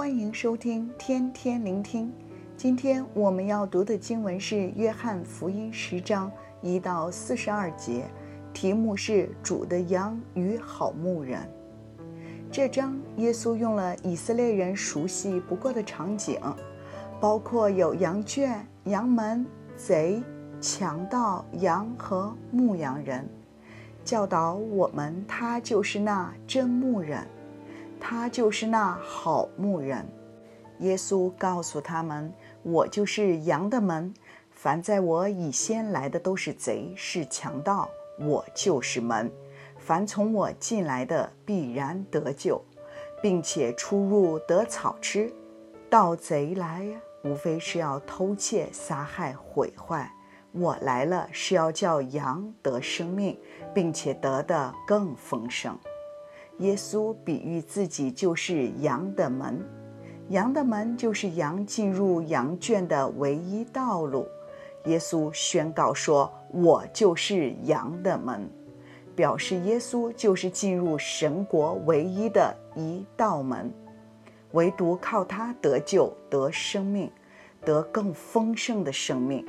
欢迎收听天天聆听。今天我们要读的经文是《约翰福音》十章一到四十二节，题目是“主的羊与好牧人”。这章耶稣用了以色列人熟悉不过的场景，包括有羊圈、羊门、贼、强盗、羊和牧羊人，教导我们他就是那真牧人。他就是那好牧人，耶稣告诉他们：“我就是羊的门，凡在我以先来的都是贼，是强盗。我就是门，凡从我进来的必然得救，并且出入得草吃。盗贼来，无非是要偷窃、杀害、毁坏。我来了，是要叫羊得生命，并且得的更丰盛。”耶稣比喻自己就是羊的门，羊的门就是羊进入羊圈的唯一道路。耶稣宣告说：“我就是羊的门”，表示耶稣就是进入神国唯一的一道门，唯独靠他得救、得生命、得更丰盛的生命，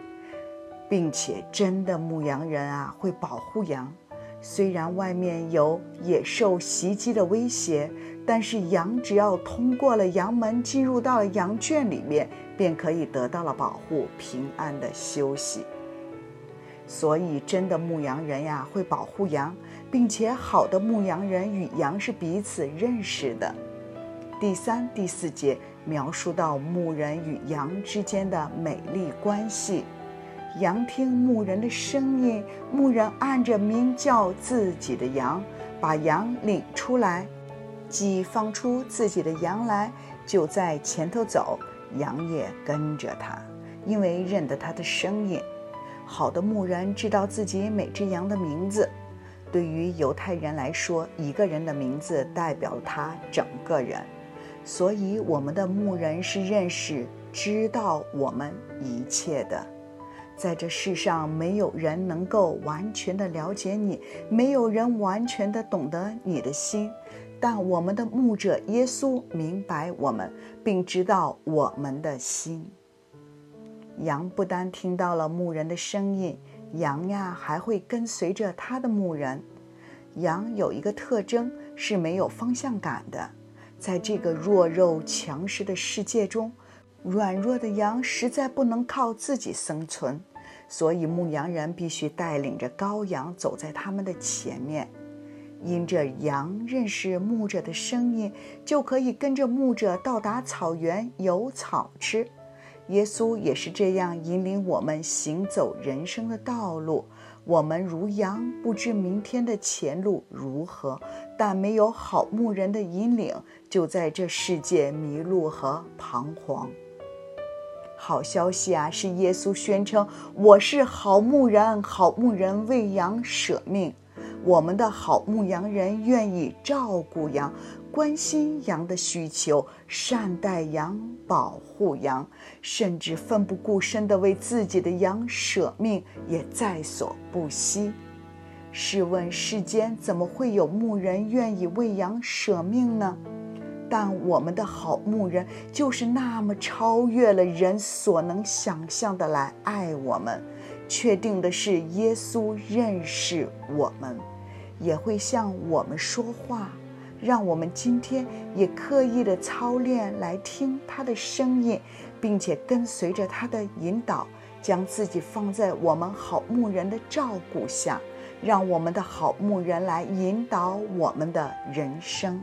并且真的牧羊人啊会保护羊。虽然外面有野兽袭击的威胁，但是羊只要通过了羊门，进入到了羊圈里面，便可以得到了保护，平安的休息。所以，真的牧羊人呀，会保护羊，并且好的牧羊人与羊是彼此认识的。第三、第四节描述到牧人与羊之间的美丽关系。羊听牧人的声音，牧人按着名叫自己的羊，把羊领出来，既放出自己的羊来，就在前头走，羊也跟着他，因为认得他的声音。好的牧人知道自己每只羊的名字。对于犹太人来说，一个人的名字代表了他整个人，所以我们的牧人是认识、知道我们一切的。在这世上，没有人能够完全的了解你，没有人完全的懂得你的心，但我们的牧者耶稣明白我们，并知道我们的心。羊不单听到了牧人的声音，羊呀还会跟随着他的牧人。羊有一个特征是没有方向感的，在这个弱肉强食的世界中，软弱的羊实在不能靠自己生存。所以，牧羊人必须带领着羔羊走在他们的前面，因着羊认识牧者的声音，就可以跟着牧者到达草原，有草吃。耶稣也是这样引领我们行走人生的道路。我们如羊，不知明天的前路如何，但没有好牧人的引领，就在这世界迷路和彷徨。好消息啊，是耶稣宣称：“我是好牧人，好牧人为羊舍命。”我们的好牧羊人愿意照顾羊，关心羊的需求，善待羊，保护羊，甚至奋不顾身地为自己的羊舍命，也在所不惜。试问世间怎么会有牧人愿意为羊舍命呢？但我们的好牧人就是那么超越了人所能想象的来爱我们。确定的是，耶稣认识我们，也会向我们说话，让我们今天也刻意的操练来听他的声音，并且跟随着他的引导，将自己放在我们好牧人的照顾下，让我们的好牧人来引导我们的人生。